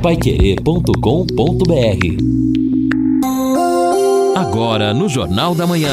paiquerê.com.br Agora no Jornal da Manhã.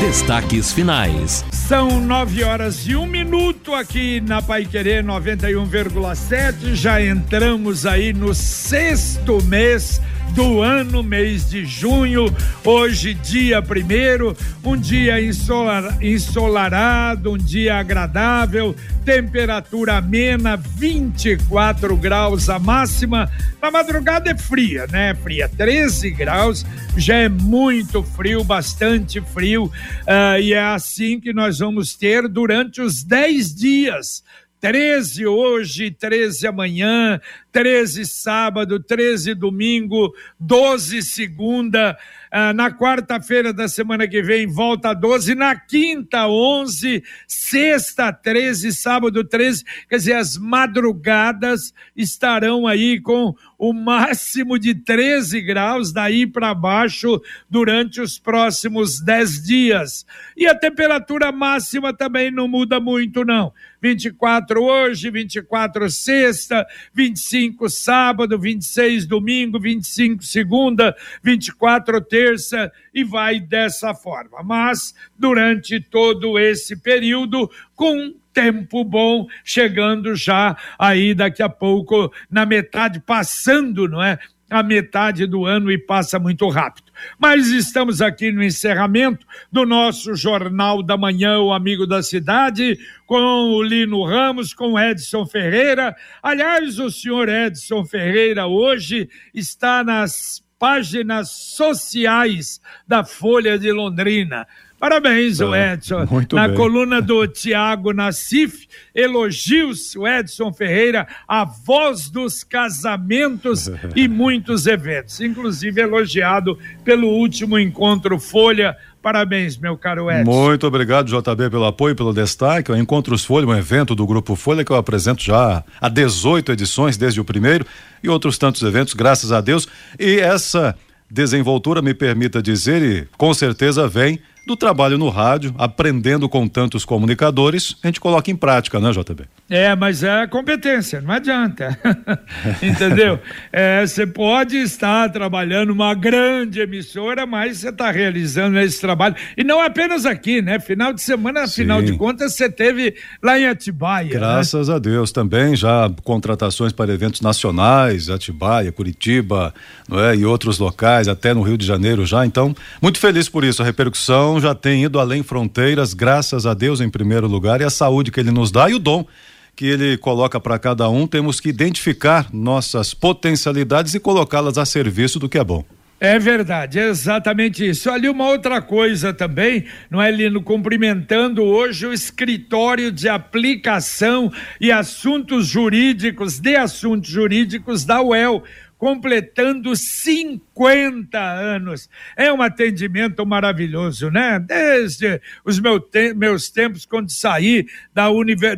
Destaques finais. São nove horas e um minuto aqui na Pai Querer 91,7. Já entramos aí no sexto mês do ano, mês de junho. Hoje, dia primeiro, um dia ensolar, ensolarado, um dia agradável, temperatura amena, 24 graus a máxima. Na madrugada é fria, né? Fria, 13 graus, já é muito frio, bastante frio, uh, e é assim que nós vamos ter durante os 10 dias 13 hoje, 13 amanhã, 13 sábado, 13 domingo, 12 segunda, ah, na quarta-feira da semana que vem volta a 12, na quinta 11, sexta 13, sábado 13, quer dizer, as madrugadas estarão aí com o máximo de 13 graus daí para baixo durante os próximos 10 dias. E a temperatura máxima também não muda muito não. 24 hoje, 24 sexta, 25 sábado, 26 domingo, 25 segunda, 24 terça e vai dessa forma. Mas durante todo esse período, com tempo bom, chegando já aí daqui a pouco na metade, passando, não é? A metade do ano e passa muito rápido. Mas estamos aqui no encerramento do nosso Jornal da Manhã, o Amigo da Cidade, com o Lino Ramos, com o Edson Ferreira. Aliás, o senhor Edson Ferreira hoje está nas páginas sociais da Folha de Londrina. Parabéns, o é, Edson. Muito Na bem. coluna do Tiago Nassif, elogios, o Edson Ferreira, a voz dos casamentos e muitos eventos, inclusive elogiado pelo último encontro Folha. Parabéns, meu caro Edson. Muito obrigado, JB, pelo apoio, pelo destaque. O Encontros Folha, um evento do Grupo Folha que eu apresento já há 18 edições, desde o primeiro, e outros tantos eventos, graças a Deus. E essa desenvoltura, me permita dizer, e com certeza vem do trabalho no rádio, aprendendo com tantos comunicadores, a gente coloca em prática, né, JB? É, mas é competência, não adianta. Entendeu? É, você pode estar trabalhando uma grande emissora, mas você está realizando esse trabalho. E não apenas aqui, né? Final de semana, Sim. final de contas, você teve lá em Atibaia. Né? Graças né? a Deus também, já contratações para eventos nacionais, Atibaia, Curitiba, não é? e outros locais, até no Rio de Janeiro já. Então, muito feliz por isso. A repercussão já tem ido além fronteiras, graças a Deus em primeiro lugar, e a saúde que ele nos dá e o dom que ele coloca para cada um, temos que identificar nossas potencialidades e colocá-las a serviço do que é bom. É verdade, é exatamente isso. Ali uma outra coisa também, não é, Lino? Cumprimentando hoje o escritório de aplicação e assuntos jurídicos, de assuntos jurídicos da UEL completando 50 anos. É um atendimento maravilhoso, né? Desde os meu meus tempos, quando saí da,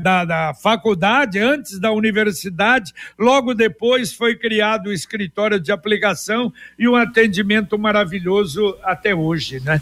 da, da faculdade, antes da universidade, logo depois foi criado o escritório de aplicação e um atendimento maravilhoso até hoje, né?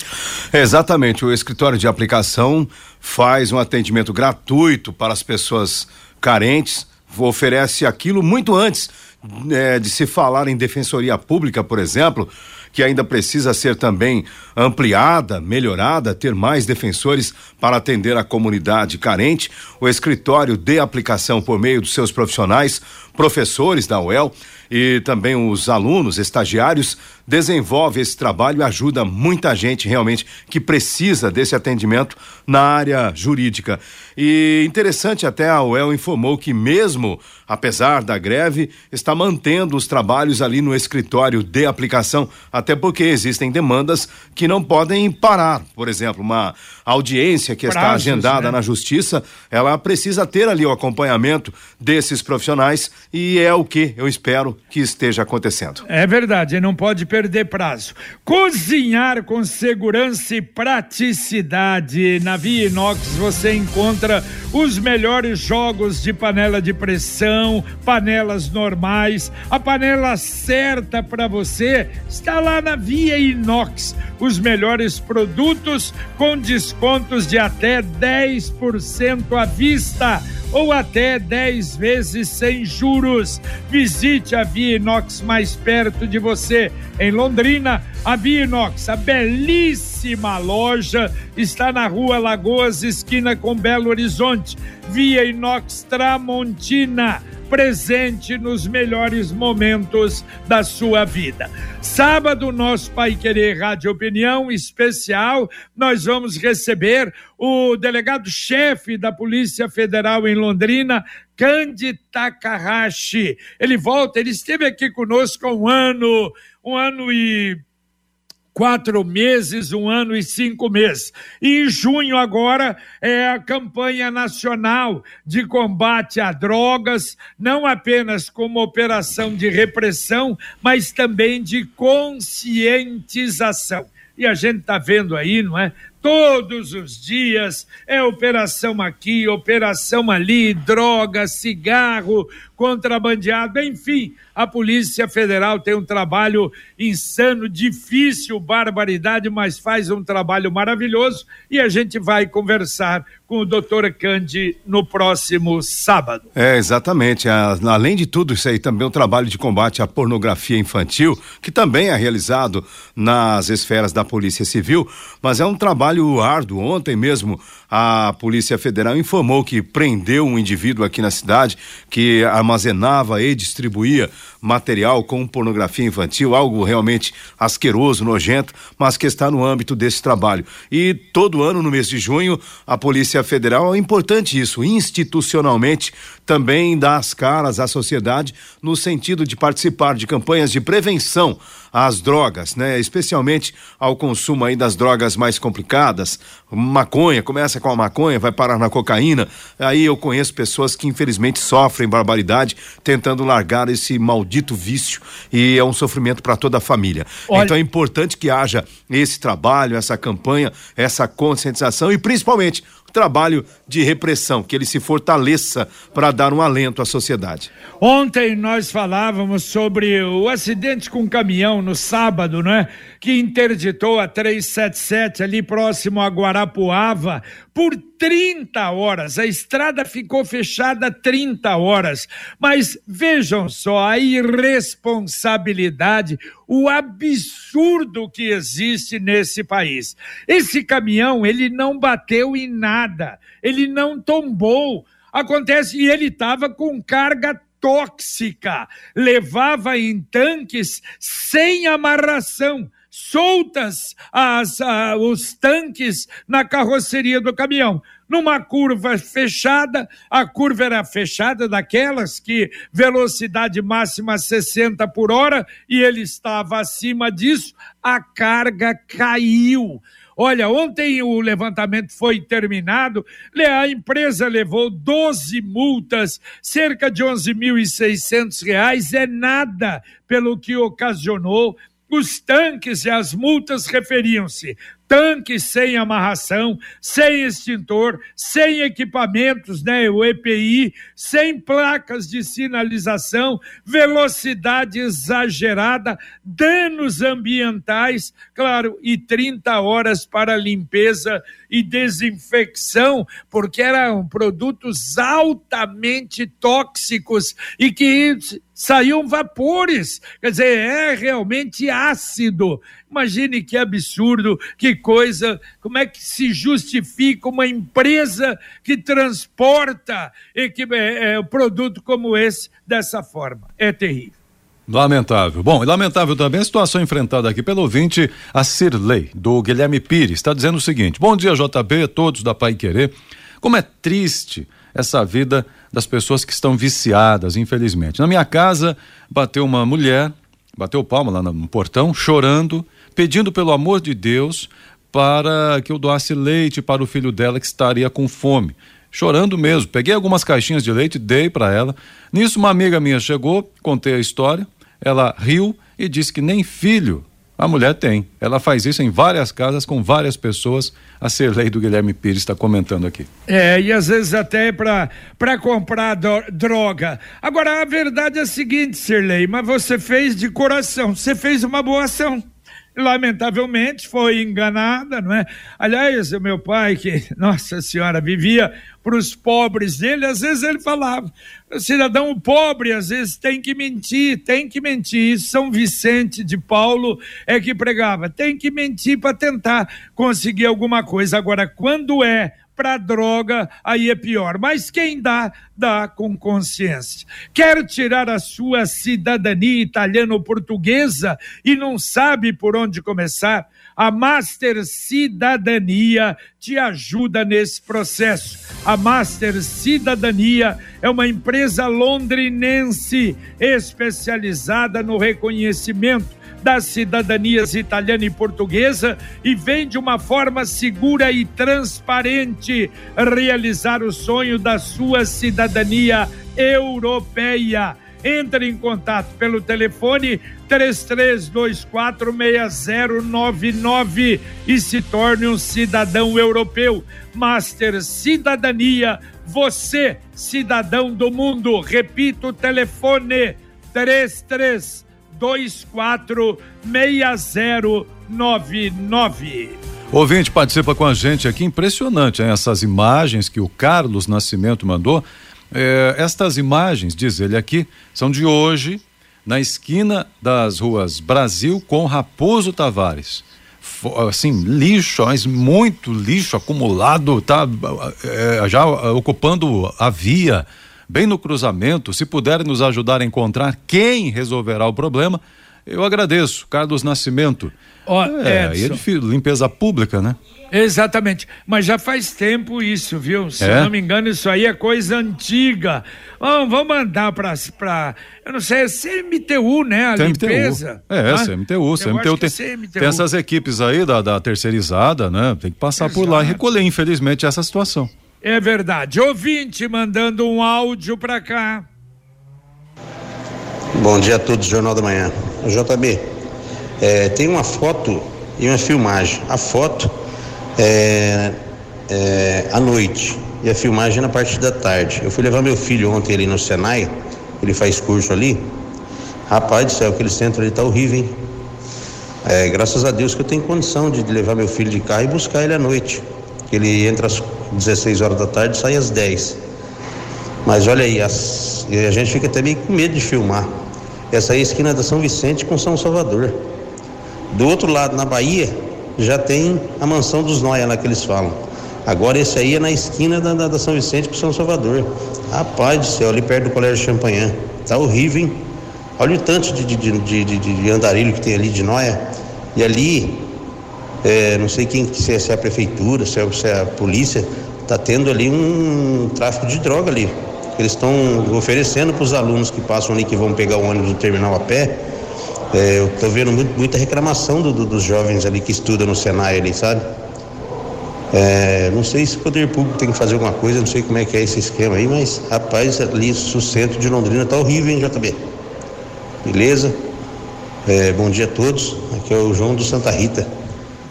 Exatamente, o escritório de aplicação faz um atendimento gratuito para as pessoas carentes, oferece aquilo muito antes é, de se falar em defensoria pública, por exemplo, que ainda precisa ser também ampliada, melhorada, ter mais defensores para atender a comunidade carente. O escritório de aplicação por meio dos seus profissionais, professores da UEL e também os alunos, estagiários, desenvolve esse trabalho e ajuda muita gente realmente que precisa desse atendimento na área jurídica. E interessante até a UEL informou que mesmo apesar da greve, está mantendo os trabalhos ali no escritório de aplicação, até porque existem demandas que não podem parar. Por exemplo, uma audiência que Prazos, está agendada né? na justiça, ela precisa ter ali o acompanhamento desses profissionais e é o que eu espero que esteja acontecendo. É verdade, não pode perder prazo. Cozinhar com segurança e praticidade. Na Via Inox você encontra os melhores jogos de panela de pressão, panelas normais. A panela certa para você está lá na Via Inox. Os melhores produtos com descontos de até 10% à vista ou até 10 vezes sem juros. Visite a Via Inox mais perto de você. Em Londrina, a Via Inox, a belíssima loja, está na rua Lagoas, esquina com Belo Horizonte. Via Inox Tramontina presente nos melhores momentos da sua vida. Sábado, nosso Pai Querer Rádio Opinião especial, nós vamos receber o delegado-chefe da Polícia Federal em Londrina, Kandi Takahashi. Ele volta, ele esteve aqui conosco há um ano, um ano e quatro meses, um ano e cinco meses. E em junho agora é a campanha nacional de combate a drogas, não apenas como operação de repressão, mas também de conscientização. E a gente está vendo aí, não é? Todos os dias é operação aqui, operação ali, droga, cigarro, contrabandeado, enfim, a Polícia Federal tem um trabalho insano, difícil, barbaridade, mas faz um trabalho maravilhoso e a gente vai conversar com o doutor Candi no próximo sábado. É, exatamente. Além de tudo isso aí, também o trabalho de combate à pornografia infantil, que também é realizado nas esferas da Polícia Civil, mas é um trabalho árduo. Ontem mesmo a Polícia Federal informou que prendeu um indivíduo aqui na cidade que armazenava e distribuía material com pornografia infantil, algo realmente asqueroso, nojento, mas que está no âmbito desse trabalho. E todo ano, no mês de junho, a Polícia Federal, é importante isso, institucionalmente, também dá as caras à sociedade no sentido de participar de campanhas de prevenção às drogas, né? Especialmente ao consumo aí das drogas mais complicadas, maconha, começa com a maconha, vai parar na cocaína. Aí eu conheço pessoas que infelizmente sofrem barbaridade tentando largar esse maldito vício e é um sofrimento para toda a família. Olha... Então é importante que haja esse trabalho, essa campanha, essa conscientização e principalmente trabalho de repressão, que ele se fortaleça para dar um alento à sociedade. Ontem nós falávamos sobre o acidente com o caminhão no sábado, né? Que interditou a 377 ali próximo a Guarapuava por 30 horas. A estrada ficou fechada 30 horas. Mas vejam só a irresponsabilidade, o absurdo que existe nesse país. Esse caminhão, ele não bateu em nada, ele não tombou. Acontece, e ele estava com carga tóxica, levava em tanques sem amarração, soltas as, os tanques na carroceria do caminhão. Numa curva fechada, a curva era fechada daquelas que velocidade máxima 60 por hora e ele estava acima disso, a carga caiu. Olha, ontem o levantamento foi terminado, a empresa levou 12 multas, cerca de 11.600 reais, é nada pelo que ocasionou os tanques e as multas referiam-se. Tanques sem amarração, sem extintor, sem equipamentos, né, o EPI, sem placas de sinalização, velocidade exagerada, danos ambientais, claro, e 30 horas para limpeza e desinfecção, porque eram produtos altamente tóxicos e que saíam vapores, quer dizer, é realmente ácido. Imagine que absurdo, que coisa, como é que se justifica uma empresa que transporta que, é, é, produto como esse dessa forma? É terrível. Lamentável. Bom, e lamentável também a situação enfrentada aqui pelo ouvinte, a Cirlei, do Guilherme Pires, está dizendo o seguinte: Bom dia, JB, todos da Pai Querer. Como é triste essa vida das pessoas que estão viciadas, infelizmente. Na minha casa, bateu uma mulher, bateu palma lá no portão, chorando, pedindo pelo amor de Deus para que eu doasse leite para o filho dela que estaria com fome. Chorando mesmo. Peguei algumas caixinhas de leite, dei para ela. Nisso, uma amiga minha chegou, contei a história. Ela riu e disse que nem filho a mulher tem. Ela faz isso em várias casas com várias pessoas. A Serlei do Guilherme Pires está comentando aqui. É, e às vezes até para comprar droga. Agora, a verdade é a seguinte, Serlei, mas você fez de coração, você fez uma boa ação lamentavelmente foi enganada, não é? Aliás, o meu pai, que, nossa senhora, vivia para os pobres dele, às vezes ele falava, cidadão pobre às vezes tem que mentir, tem que mentir. São Vicente de Paulo é que pregava, tem que mentir para tentar conseguir alguma coisa. Agora, quando é para droga, aí é pior. Mas quem dá, dá com consciência. Quer tirar a sua cidadania italiana ou portuguesa e não sabe por onde começar? A Master Cidadania te ajuda nesse processo. A Master Cidadania é uma empresa londrinense especializada no reconhecimento das cidadanias italiana e portuguesa e vem de uma forma segura e transparente realizar o sonho da sua cidadania europeia. Entre em contato pelo telefone 33246099 e se torne um cidadão europeu. Master Cidadania, você, cidadão do mundo. Repito o telefone 33 246099. Ouvinte participa com a gente aqui, impressionante, hein? essas imagens que o Carlos Nascimento mandou. É, estas imagens, diz ele aqui, são de hoje, na esquina das ruas Brasil com Raposo Tavares. Assim, lixo, mas muito lixo acumulado, tá é, já ocupando a via bem no cruzamento. Se puderem nos ajudar a encontrar quem resolverá o problema, eu agradeço. Carlos Nascimento. Oh, é, é difícil, limpeza pública, né? Exatamente, mas já faz tempo isso, viu? Se é? não me engano, isso aí é coisa antiga. Vamos, vamos mandar para, eu não sei, é CMTU, né? A CMTU. limpeza. É? CMTU. CMTU tem, é CMTU. tem essas equipes aí da, da terceirizada, né? Tem que passar Exato. por lá e recolher, infelizmente, essa situação. É verdade. Ouvinte mandando um áudio para cá. Bom dia a todos, Jornal da Manhã. JB, é, tem uma foto e uma filmagem. A foto é, é à noite e a filmagem na parte da tarde. Eu fui levar meu filho ontem ali no Senai, ele faz curso ali. Rapaz do céu, aquele centro ali tá horrível, hein? É, graças a Deus que eu tenho condição de levar meu filho de carro e buscar ele à noite. Ele entra às 16 horas da tarde sai às 10. Mas olha aí, as, a gente fica até meio com medo de filmar. Essa aí é a esquina da São Vicente com São Salvador. Do outro lado, na Bahia, já tem a mansão dos Noia lá que eles falam. Agora esse aí é na esquina da, da, São Vicente com São Salvador. Rapaz do céu, ali perto do Colégio Champanhã. Tá horrível, hein? Olha o tanto de, de, de, de, de andarilho que tem ali de Noia. E ali é, não sei quem, se é, se é a prefeitura, se é, se é a polícia, está tendo ali um tráfico de droga ali. Eles estão oferecendo para os alunos que passam ali, que vão pegar o ônibus do terminal a pé. É, eu estou vendo muito, muita reclamação do, do, dos jovens ali que estudam no Senai ali, sabe? É, não sei se o poder público tem que fazer alguma coisa, não sei como é que é esse esquema aí, mas rapaz, ali o centro de Londrina tá horrível, hein, JB? Beleza? É, bom dia a todos. Aqui é o João do Santa Rita.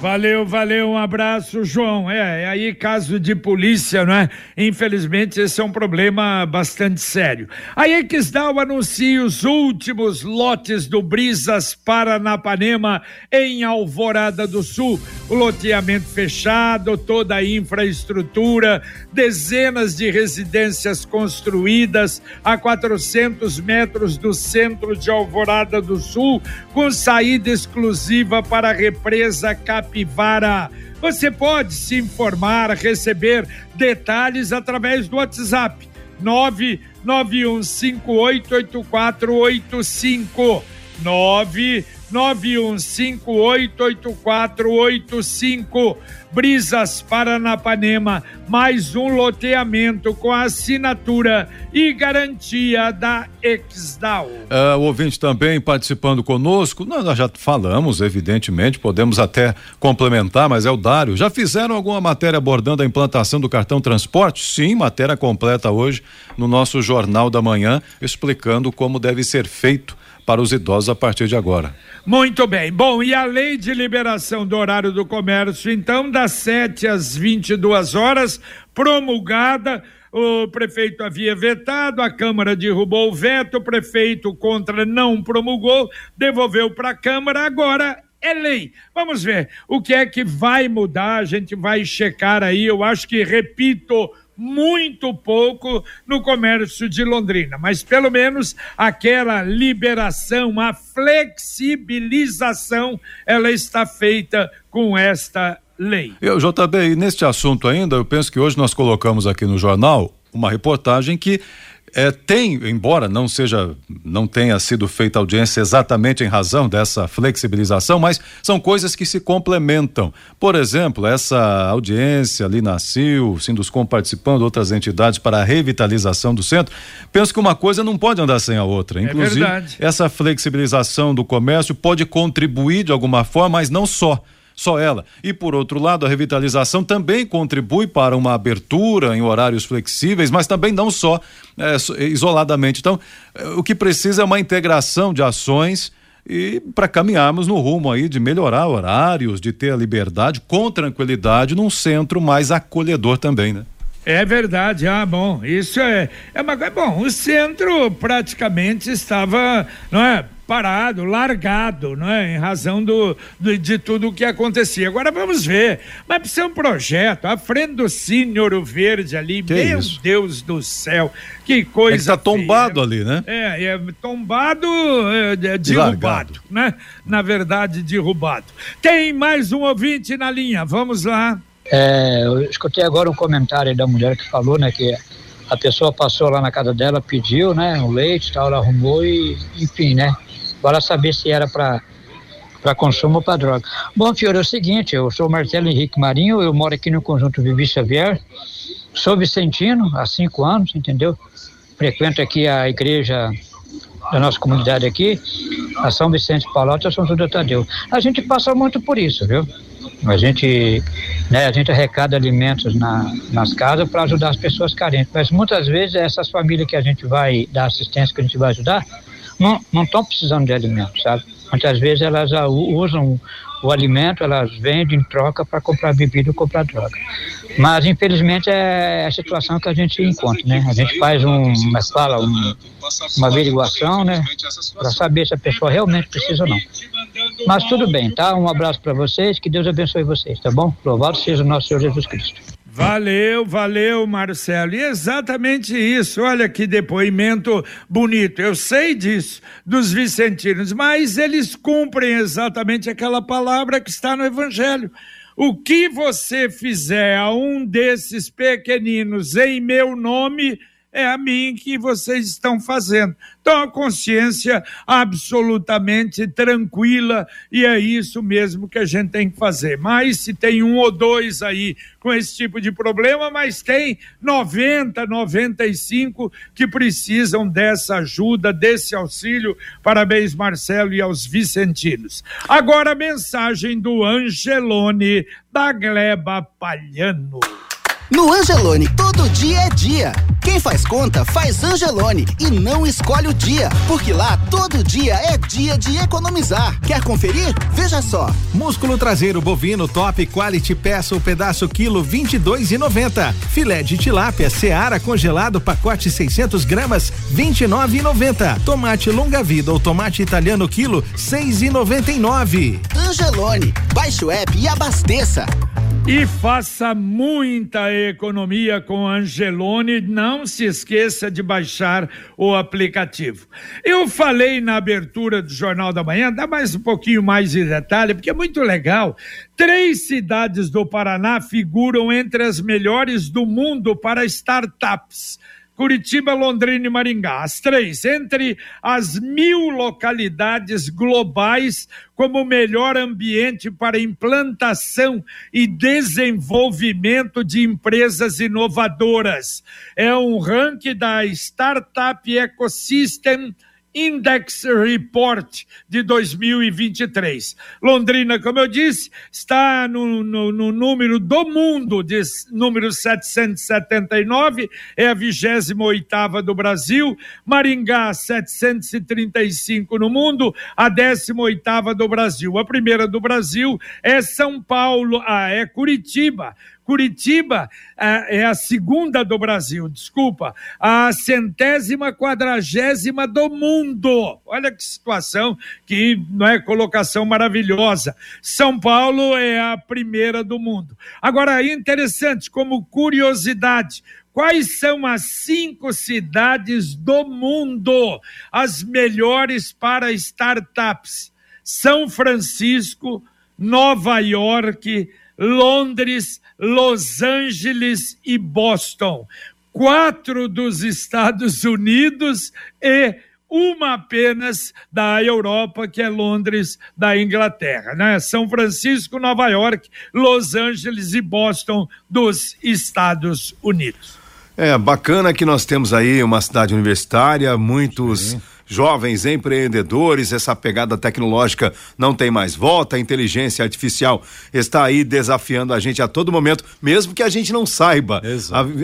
Valeu, valeu, um abraço, João. É, é, aí caso de polícia, não é? Infelizmente, esse é um problema bastante sério. A Exdal anuncia os últimos lotes do Brisas Paranapanema em Alvorada do Sul. O loteamento fechado, toda a infraestrutura, dezenas de residências construídas a 400 metros do centro de Alvorada do Sul, com saída exclusiva para a represa Cap Capivara. Você pode se informar, receber detalhes através do WhatsApp 991588485 991588485 Brisas Paranapanema, mais um loteamento com assinatura e garantia da Exdal. Uh, o ouvinte também participando conosco, nós, nós já falamos, evidentemente, podemos até complementar, mas é o Dário. Já fizeram alguma matéria abordando a implantação do cartão transporte? Sim, matéria completa hoje no nosso Jornal da Manhã, explicando como deve ser feito para os idosos a partir de agora. Muito bem. Bom, e a lei de liberação do horário do comércio, então, das 7 às 22 horas, promulgada. O prefeito havia vetado, a Câmara derrubou o veto, o prefeito contra não promulgou, devolveu para a Câmara, agora é lei. Vamos ver o que é que vai mudar, a gente vai checar aí. Eu acho que, repito, muito pouco no comércio de Londrina, mas pelo menos aquela liberação, a flexibilização, ela está feita com esta lei. Eu, JB, neste assunto ainda, eu penso que hoje nós colocamos aqui no jornal uma reportagem que é, tem, embora não seja, não tenha sido feita audiência exatamente em razão dessa flexibilização, mas são coisas que se complementam. Por exemplo, essa audiência ali na CIL, Sinduscom participando, outras entidades para a revitalização do centro, penso que uma coisa não pode andar sem a outra. Inclusive, é essa flexibilização do comércio pode contribuir de alguma forma, mas não só só ela. E por outro lado, a revitalização também contribui para uma abertura em horários flexíveis, mas também não só é, isoladamente. Então, é, o que precisa é uma integração de ações e para caminharmos no rumo aí de melhorar horários, de ter a liberdade com tranquilidade num centro mais acolhedor também, né? É verdade, ah, bom, isso é, é uma é bom, o centro praticamente estava, não é, parado, largado, não é? Em razão do, do, de tudo o que acontecia. Agora vamos ver. Mas precisa um projeto, à frente do Verde ali, que meu isso? Deus do céu, que coisa. Está tombado ali, né? É, é tombado, é, é derrubado, né? Na verdade, derrubado. Tem mais um ouvinte na linha, vamos lá. É, eu escutei agora um comentário da mulher que falou, né, que a pessoa passou lá na casa dela, pediu, né, o leite, tal, ela arrumou e, enfim, né, Bora saber se era para para consumo ou para droga. Bom, Fiore, é o seguinte, eu sou Marcelo Henrique Marinho, eu moro aqui no conjunto Vivi Xavier, sou vicentino há cinco anos, entendeu? Frequento aqui a igreja da nossa comunidade aqui, a São Vicente Paulote e a São Júlio Tadeu. A gente passa muito por isso, viu? A gente, né, a gente arrecada alimentos na, nas casas para ajudar as pessoas carentes, mas muitas vezes essas famílias que a gente vai dar assistência, que a gente vai ajudar, não estão precisando de alimento, sabe? Muitas vezes elas usam o alimento, elas vendem em troca para comprar bebida ou comprar droga. Mas, infelizmente, é a situação que a gente encontra, né? A gente faz um, uma fala, um, uma averiguação, né? Para saber se a pessoa realmente precisa ou não. Mas tudo bem, tá? Um abraço para vocês, que Deus abençoe vocês, tá bom? Louvado seja o nosso Senhor Jesus Cristo. Valeu, valeu, Marcelo. E exatamente isso. Olha que depoimento bonito. Eu sei disso, dos vicentinos, mas eles cumprem exatamente aquela palavra que está no Evangelho. O que você fizer a um desses pequeninos em meu nome, é a mim que vocês estão fazendo. Então, a consciência absolutamente tranquila e é isso mesmo que a gente tem que fazer. Mas se tem um ou dois aí com esse tipo de problema, mas tem 90, 95 que precisam dessa ajuda, desse auxílio. Parabéns, Marcelo, e aos vicentinos. Agora a mensagem do Angelone da Gleba Palhano. No Angelone, todo dia é dia. Quem faz conta, faz Angelone e não escolhe o dia, porque lá todo dia é dia de economizar. Quer conferir? Veja só. Músculo traseiro bovino top quality peça o pedaço quilo 22,90. Filé de tilápia Seara congelado pacote 600 gramas 29,90. Tomate longa vida ou tomate italiano quilo 6,99. Angelone, baixe o app e abasteça. E faça muita economia com Angelone. Não se esqueça de baixar o aplicativo. Eu falei na abertura do Jornal da Manhã, dá mais um pouquinho mais de detalhe, porque é muito legal. Três cidades do Paraná figuram entre as melhores do mundo para startups. Curitiba, Londrina e Maringá. As três, entre as mil localidades globais como melhor ambiente para implantação e desenvolvimento de empresas inovadoras. É um ranking da Startup Ecosystem Index Report de 2023. Londrina, como eu disse, está no, no, no número do mundo, de número 779, é a 28 do Brasil. Maringá, 735 no mundo, a 18 do Brasil. A primeira do Brasil é São Paulo, ah, é Curitiba Curitiba é, é a segunda do Brasil, desculpa, a centésima quadragésima do mundo. Olha que situação, que não é colocação maravilhosa. São Paulo é a primeira do mundo. Agora, interessante, como curiosidade, Quais são as cinco cidades do mundo as melhores para startups? São Francisco, Nova York, Londres, Los Angeles e Boston. Quatro dos Estados Unidos e uma apenas da Europa, que é Londres, da Inglaterra, né? São Francisco, Nova York, Los Angeles e Boston dos Estados Unidos. É bacana que nós temos aí uma cidade universitária, muitos. Sim jovens empreendedores, essa pegada tecnológica não tem mais volta, a inteligência artificial está aí desafiando a gente a todo momento, mesmo que a gente não saiba.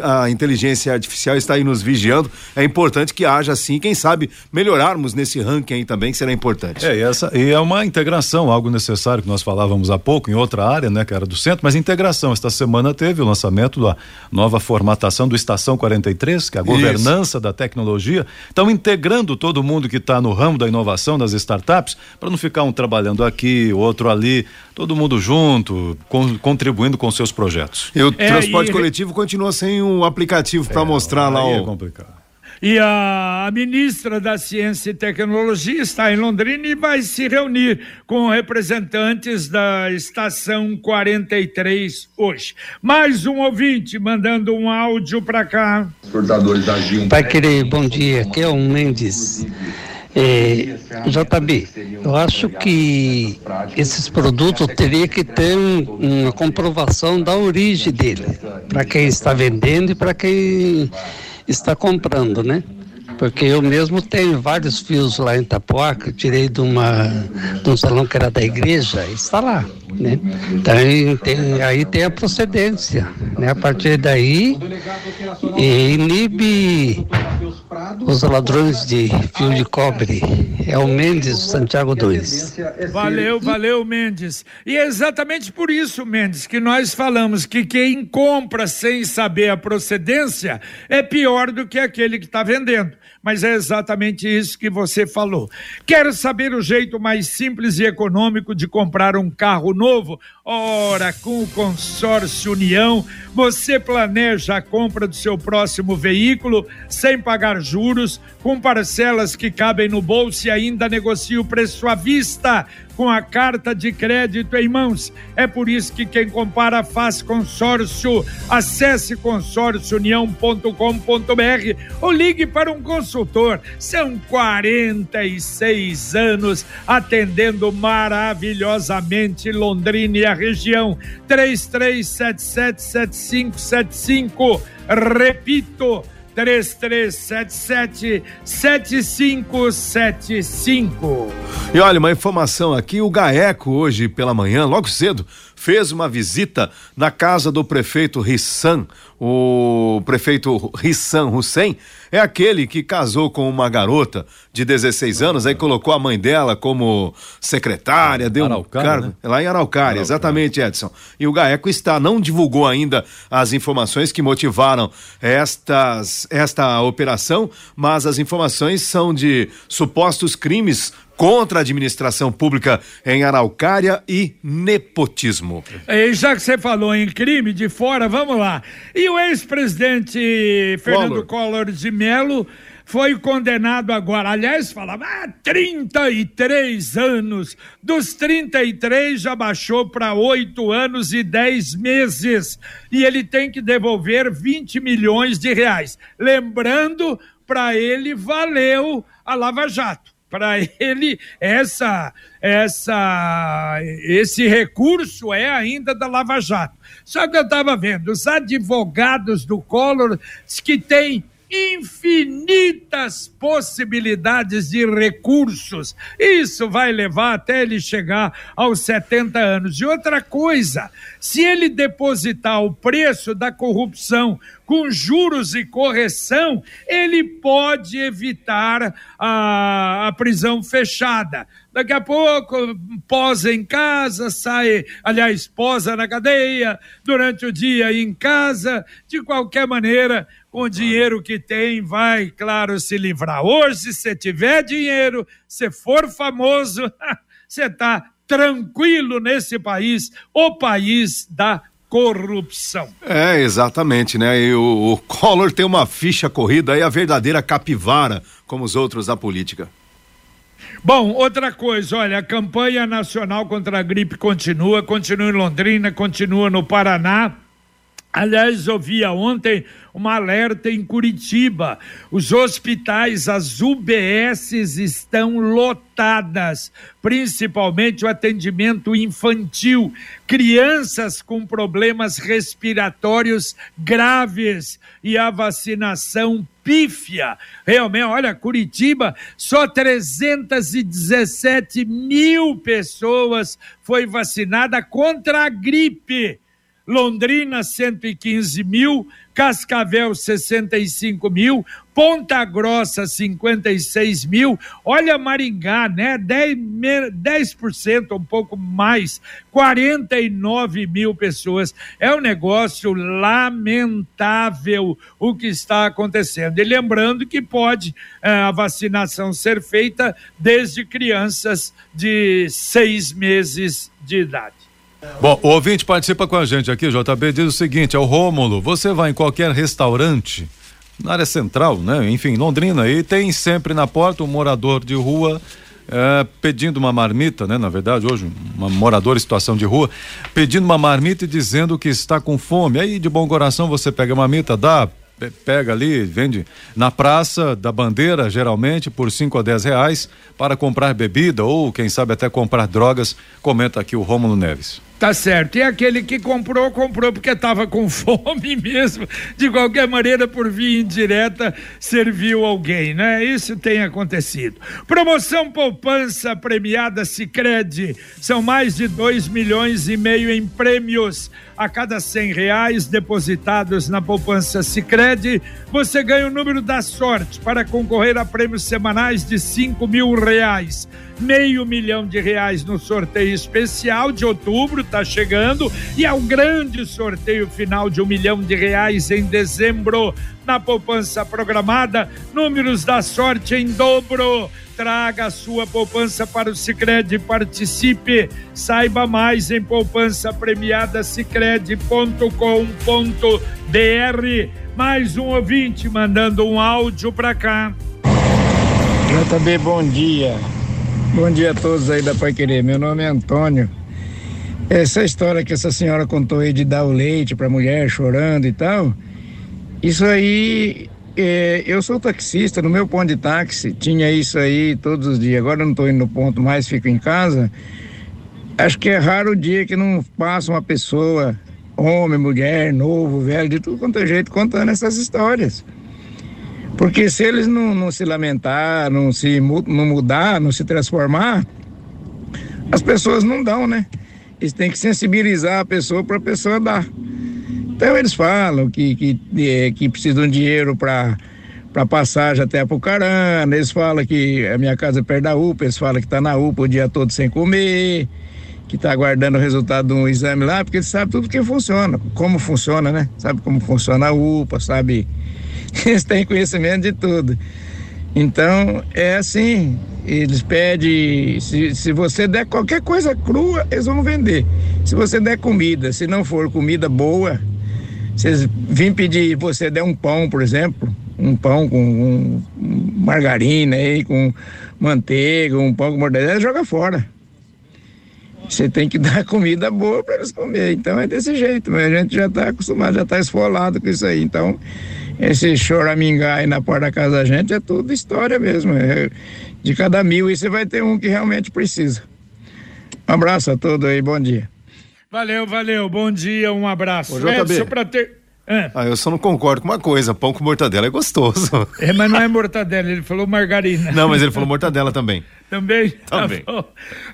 A, a, inteligência artificial está aí nos vigiando. É importante que haja assim, quem sabe melhorarmos nesse ranking aí também, que será importante. É, e, essa, e é uma integração, algo necessário que nós falávamos há pouco em outra área, né, que era do centro, mas integração. Esta semana teve o lançamento da nova formatação do Estação 43, que é a governança Isso. da tecnologia. Então, integrando todo mundo mundo que está no ramo da inovação das startups, para não ficar um trabalhando aqui, outro ali, todo mundo junto, com, contribuindo com seus projetos. E o é, transporte e... coletivo continua sem um aplicativo para é, mostrar lá o. É complicado. E a, a, ministra da Ciência e Tecnologia está em Londrina e vai se reunir com representantes da estação 43 hoje. Mais um ouvinte mandando um áudio para cá. Pai querer, bom dia. Aqui é o Mendes. É, JB, eu acho que esses produtos teria que ter um, uma comprovação da origem dele, para quem está vendendo e para quem está comprando, né? Porque eu mesmo tenho vários fios lá em eu tirei de, uma, de um salão que era da igreja, está lá, né? Então, tem, aí tem a procedência, né? A partir daí, inibe os ladrões de fio de cobre. É o Mendes, Santiago 2. Valeu, valeu, Mendes. E é exatamente por isso, Mendes, que nós falamos que quem compra sem saber a procedência é pior do que aquele que está vendendo mas é exatamente isso que você falou. Quer saber o jeito mais simples e econômico de comprar um carro novo? Ora, com o consórcio União, você planeja a compra do seu próximo veículo sem pagar juros, com parcelas que cabem no bolso e ainda negocia o preço à vista com a carta de crédito em mãos. É por isso que quem compara faz consórcio. Acesse consórciounião.com.br ou ligue para um consultor. São 46 anos atendendo maravilhosamente Londrina e a região. 33777575. Repito, 3377 7575. E olha, uma informação aqui, o GAECO hoje pela manhã, logo cedo, fez uma visita na casa do prefeito Rissan. O prefeito Rissan Hussein é aquele que casou com uma garota de 16 anos, aí colocou a mãe dela como secretária, deu Araucária, um cargo. Né? Lá em Araucária, Araucária, exatamente, Edson. E o GAECO está, não divulgou ainda as informações que motivaram estas, esta operação, mas as informações são de supostos crimes contra a administração pública em Araucária e nepotismo. E já que você falou em crime de fora, vamos lá. E o ex-presidente Fernando Collor, Collor de Mello foi condenado agora. Aliás, falava, ah, 33 anos. Dos 33 já baixou para 8 anos e 10 meses. E ele tem que devolver 20 milhões de reais. Lembrando, para ele valeu a Lava Jato para ele essa essa esse recurso é ainda da Lava Jato. Só que eu estava vendo os advogados do Collor que têm infinitas possibilidades de recursos. Isso vai levar até ele chegar aos 70 anos. E outra coisa, se ele depositar o preço da corrupção com juros e correção, ele pode evitar a, a prisão fechada. Daqui a pouco, posa em casa, sai, aliás, posa na cadeia, durante o dia em casa, de qualquer maneira, com o dinheiro que tem, vai, claro, se livrar. Hoje, se tiver dinheiro, se for famoso, você está tranquilo nesse país, o país da corrupção. É, exatamente, né? E o, o Collor tem uma ficha corrida aí, a verdadeira capivara, como os outros da política. Bom, outra coisa, olha, a campanha nacional contra a gripe continua, continua em Londrina, continua no Paraná. Aliás, eu via ontem uma alerta em Curitiba. Os hospitais, as UBSs estão lotadas, principalmente o atendimento infantil, crianças com problemas respiratórios graves e a vacinação pífia. Realmente, olha, Curitiba, só 317 mil pessoas foi vacinada contra a gripe. Londrina 115 mil, Cascavel 65 mil, Ponta Grossa 56 mil, olha Maringá, né? 10%, 10% um pouco mais, 49 mil pessoas. É um negócio lamentável o que está acontecendo. E lembrando que pode é, a vacinação ser feita desde crianças de seis meses de idade. Bom, o ouvinte participa com a gente aqui, JB, diz o seguinte: é o Rômulo, você vai em qualquer restaurante, na área central, né? Enfim, Londrina, e tem sempre na porta um morador de rua. É, pedindo uma marmita, né? Na verdade, hoje, um morador em situação de rua, pedindo uma marmita e dizendo que está com fome. Aí, de bom coração, você pega a marmita, dá, pega ali, vende na praça da bandeira, geralmente, por 5 a 10 reais, para comprar bebida ou, quem sabe, até comprar drogas. Comenta aqui o Rômulo Neves. Tá certo. E aquele que comprou, comprou porque estava com fome mesmo. De qualquer maneira, por via indireta, serviu alguém, né? Isso tem acontecido. Promoção Poupança Premiada Sicredi São mais de dois milhões e meio em prêmios. A cada cem reais depositados na poupança Sicredi, você ganha o número da sorte para concorrer a prêmios semanais de cinco mil reais meio milhão de reais no sorteio especial de outubro, tá chegando, e ao grande sorteio final de um milhão de reais em dezembro. Na poupança programada, números da sorte em dobro. Traga a sua poupança para o Sicredi participe. Saiba mais em poupança premiada sicredi.com.br. Mais um ouvinte mandando um áudio para cá. JB, bom dia. Bom dia a todos aí da Pai Querer. Meu nome é Antônio. Essa história que essa senhora contou aí de dar o leite para mulher chorando e tal, isso aí, é, eu sou taxista, no meu ponto de táxi tinha isso aí todos os dias. Agora eu não estou indo no ponto mais, fico em casa. Acho que é raro o dia que não passa uma pessoa, homem, mulher, novo, velho, de tudo quanto é jeito, contando essas histórias. Porque se eles não, não se lamentar, não se não mudar, não se transformar, as pessoas não dão, né? Eles têm que sensibilizar a pessoa para a pessoa dar. Então eles falam que, que, é, que precisam de dinheiro para para passagem até Apucarana, eles falam que a minha casa é perto da UPA, eles falam que está na UPA o dia todo sem comer, que está aguardando o resultado de um exame lá, porque eles sabem tudo que funciona, como funciona, né? Sabe como funciona a UPA, sabe eles têm conhecimento de tudo. Então, é assim, eles pedem, se, se você der qualquer coisa crua, eles vão vender. Se você der comida, se não for comida boa, vocês vêm pedir, você der um pão, por exemplo, um pão com um, margarina aí, com manteiga, um pão com mortadela, joga fora. Você tem que dar comida boa para eles comer. Então é desse jeito, mas a gente já está acostumado, já está esfolado com isso aí. Então, esse choramingar aí na porta da casa da gente é tudo história mesmo. É, de cada mil aí você vai ter um que realmente precisa. Um abraço a todos aí, bom dia. Valeu, valeu, bom dia, um abraço. Ô, JB. É, ter... É. Ah, eu só não concordo com uma coisa, pão com mortadela é gostoso. É, mas não é mortadela, ele falou margarina. Não, mas ele falou mortadela também. Também. Também. Tá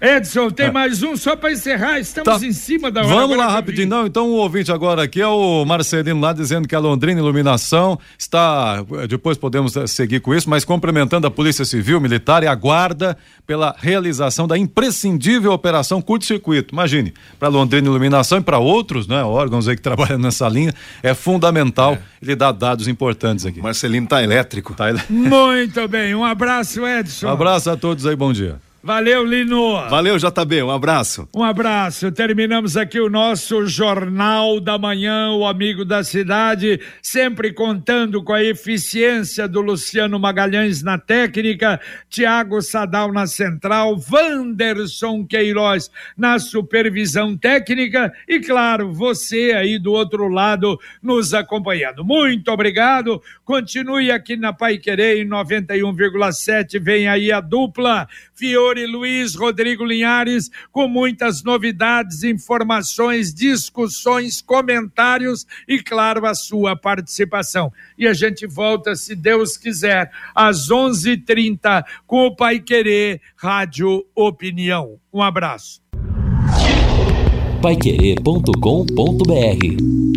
Edson, tem mais um só para encerrar. Estamos Tá. em cima da hora. Vamos lá rapidinho, não. Então o ouvinte agora aqui é o Marcelino lá dizendo que a Londrina Iluminação está. Depois podemos eh, seguir com isso, mas cumprimentando a Polícia Civil, Militar e a Guarda pela realização da imprescindível operação curto-circuito. Imagine, para Londrina Iluminação e para outros né, órgãos aí que trabalham nessa linha, é fundamental ele dar dados importantes aqui. Marcelino tá elétrico. Tá ele- Muito bem. Um abraço, Edson. Um abraço a todos aí, bom dia. Valeu, Lino. Valeu, JB, um abraço. Um abraço. Terminamos aqui o nosso Jornal da Manhã, o Amigo da Cidade, sempre contando com a eficiência do Luciano Magalhães na técnica, Tiago Sadal na central, Wanderson Queiroz na supervisão técnica e, claro, você aí do outro lado nos acompanhando. Muito obrigado. Continue aqui na Pai Querer em 91,7. Vem aí a dupla Fiore Luiz, Rodrigo Linhares, com muitas novidades, informações, discussões, comentários e, claro, a sua participação. E a gente volta, se Deus quiser, às 11:30 com o Pai Querer Rádio Opinião. Um abraço. Paiquerê.com.br